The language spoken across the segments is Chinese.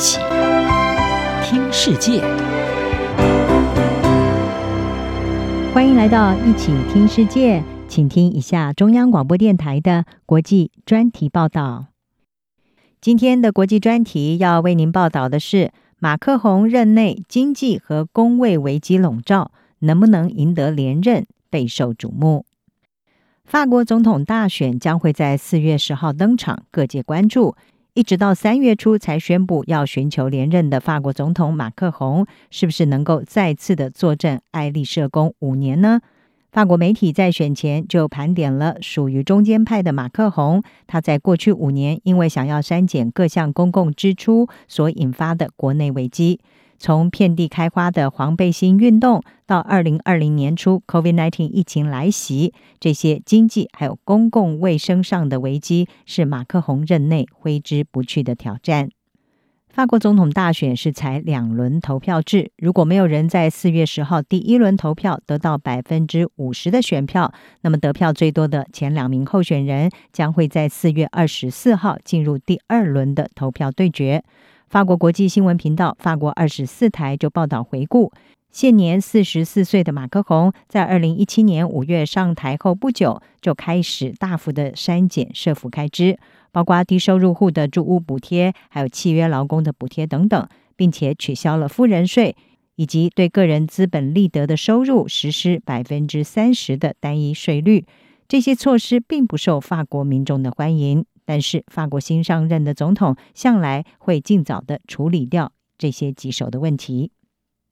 起听世界，欢迎来到一起听世界，请听一下中央广播电台的国际专题报道。今天的国际专题要为您报道的是：马克宏任内经济和公卫危机笼罩，能不能赢得连任备受瞩目。法国总统大选将会在四月十号登场，各界关注。一直到三月初才宣布要寻求连任的法国总统马克宏，是不是能够再次的坐镇爱丽舍宫五年呢？法国媒体在选前就盘点了属于中间派的马克宏，他在过去五年因为想要删减各项公共支出所引发的国内危机。从遍地开花的黄背心运动到二零二零年初 COVID-19 疫情来袭，这些经济还有公共卫生上的危机是马克宏任内挥之不去的挑战。法国总统大选是采两轮投票制，如果没有人在四月十号第一轮投票得到百分之五十的选票，那么得票最多的前两名候选人将会在四月二十四号进入第二轮的投票对决。法国国际新闻频道法国二十四台就报道回顾，现年四十四岁的马克宏在二零一七年五月上台后不久，就开始大幅的删减社福开支，包括低收入户的住屋补贴，还有契约劳工的补贴等等，并且取消了富人税，以及对个人资本利得的收入实施百分之三十的单一税率。这些措施并不受法国民众的欢迎。但是，法国新上任的总统向来会尽早的处理掉这些棘手的问题。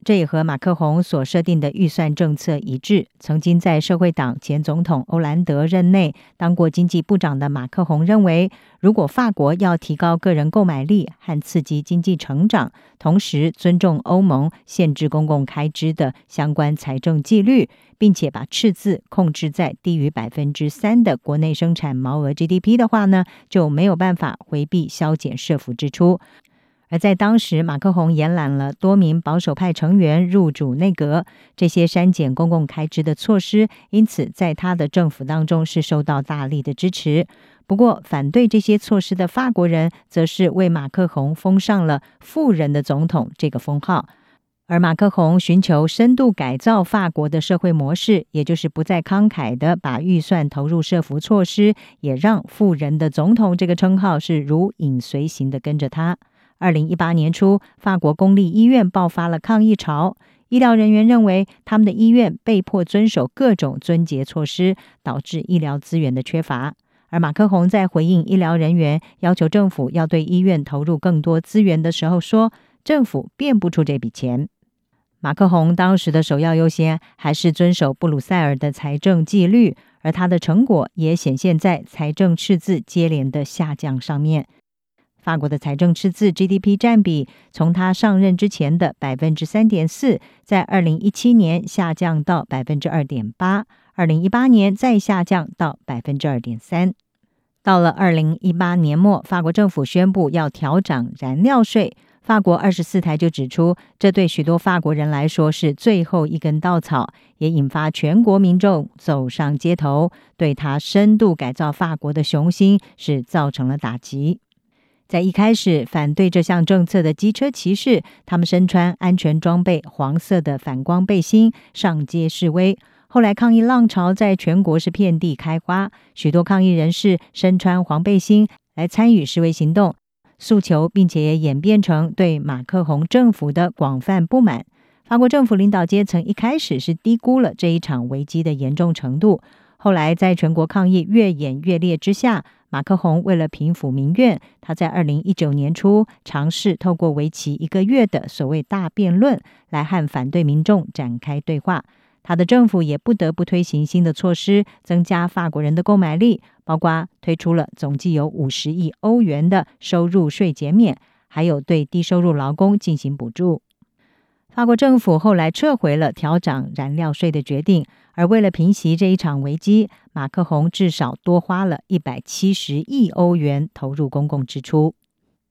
这也和马克宏所设定的预算政策一致。曾经在社会党前总统欧兰德任内当过经济部长的马克宏认为，如果法国要提高个人购买力和刺激经济成长，同时尊重欧盟限制公共开支的相关财政纪律，并且把赤字控制在低于百分之三的国内生产毛额 GDP 的话呢，就没有办法回避削减社福支出。而在当时，马克宏延揽了多名保守派成员入主内阁，这些删减公共开支的措施，因此在他的政府当中是受到大力的支持。不过，反对这些措施的法国人，则是为马克宏封上了“富人的总统”这个封号。而马克宏寻求深度改造法国的社会模式，也就是不再慷慨地把预算投入社福措施，也让“富人的总统”这个称号是如影随形地跟着他。二零一八年初，法国公立医院爆发了抗议潮。医疗人员认为，他们的医院被迫遵守各种尊节措施，导致医疗资源的缺乏。而马克宏在回应医疗人员要求政府要对医院投入更多资源的时候说：“政府变不出这笔钱。”马克宏当时的首要优先还是遵守布鲁塞尔的财政纪律，而他的成果也显现在财政赤字接连的下降上面。法国的财政赤字 GDP 占比从他上任之前的百分之三点四，在二零一七年下降到百分之二点八，二零一八年再下降到百分之二点三。到了二零一八年末，法国政府宣布要调涨燃料税，法国二十四台就指出，这对许多法国人来说是最后一根稻草，也引发全国民众走上街头，对他深度改造法国的雄心是造成了打击。在一开始反对这项政策的机车骑士，他们身穿安全装备、黄色的反光背心上街示威。后来抗议浪潮在全国是遍地开花，许多抗议人士身穿黄背心来参与示威行动，诉求，并且演变成对马克宏政府的广泛不满。法国政府领导阶层一开始是低估了这一场危机的严重程度，后来在全国抗议越演越烈之下。马克宏为了平抚民怨，他在二零一九年初尝试透过为期一个月的所谓大辩论来和反对民众展开对话。他的政府也不得不推行新的措施，增加法国人的购买力，包括推出了总计有五十亿欧元的收入税减免，还有对低收入劳工进行补助。法国政府后来撤回了调涨燃料税的决定，而为了平息这一场危机，马克宏至少多花了一百七十亿欧元投入公共支出。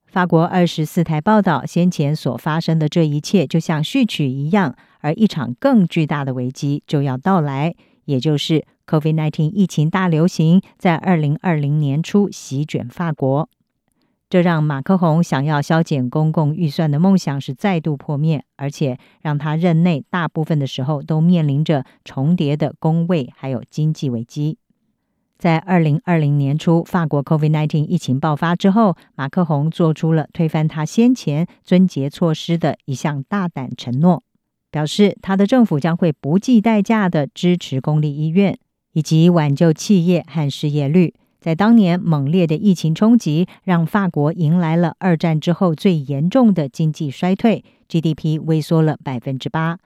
法国二十四台报道，先前所发生的这一切就像序曲一样，而一场更巨大的危机就要到来，也就是 COVID-19 疫情大流行在二零二零年初席卷法国。这让马克宏想要削减公共预算的梦想是再度破灭，而且让他任内大部分的时候都面临着重叠的工位还有经济危机。在二零二零年初，法国 COVID-19 疫情爆发之后，马克宏做出了推翻他先前撙节措施的一项大胆承诺，表示他的政府将会不计代价的支持公立医院，以及挽救企业和失业率。在当年猛烈的疫情冲击，让法国迎来了二战之后最严重的经济衰退，GDP 萎缩了百分之八。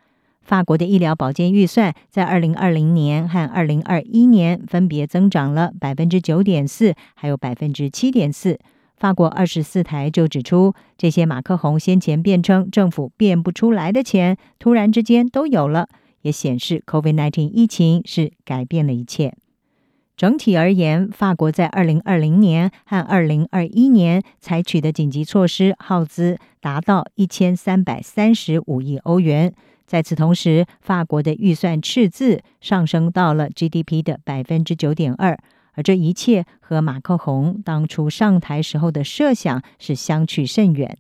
法国的医疗保健预算在二零二零年和二零二一年分别增长了百分之九点四，还有百分之七点四。法国二十四台就指出，这些马克宏先前辩称政府变不出来的钱，突然之间都有了，也显示 COVID-19 疫情是改变了一切。整体而言，法国在二零二零年和二零二一年采取的紧急措施耗资达到一千三百三十五亿欧元。在此同时，法国的预算赤字上升到了 GDP 的百分之九点二，而这一切和马克宏当初上台时候的设想是相去甚远。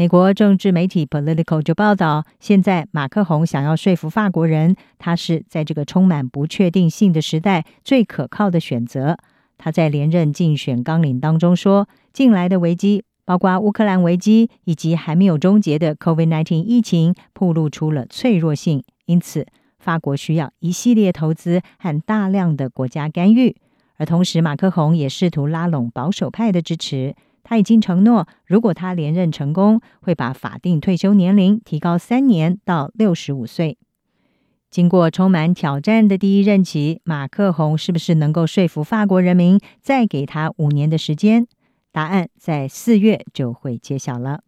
美国政治媒体 Political 就报道，现在马克宏想要说服法国人，他是在这个充满不确定性的时代最可靠的选择。他在连任竞选纲领当中说，近来的危机。包括乌克兰危机以及还没有终结的 COVID-19 疫情，暴露出了脆弱性。因此，法国需要一系列投资和大量的国家干预。而同时，马克宏也试图拉拢保守派的支持。他已经承诺，如果他连任成功，会把法定退休年龄提高三年到六十五岁。经过充满挑战的第一任期，马克宏是不是能够说服法国人民再给他五年的时间？答案在四月就会揭晓了。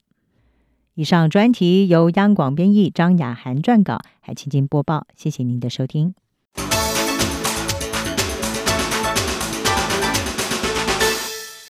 以上专题由央广编译张雅涵撰稿，海清金播报。谢谢您的收听。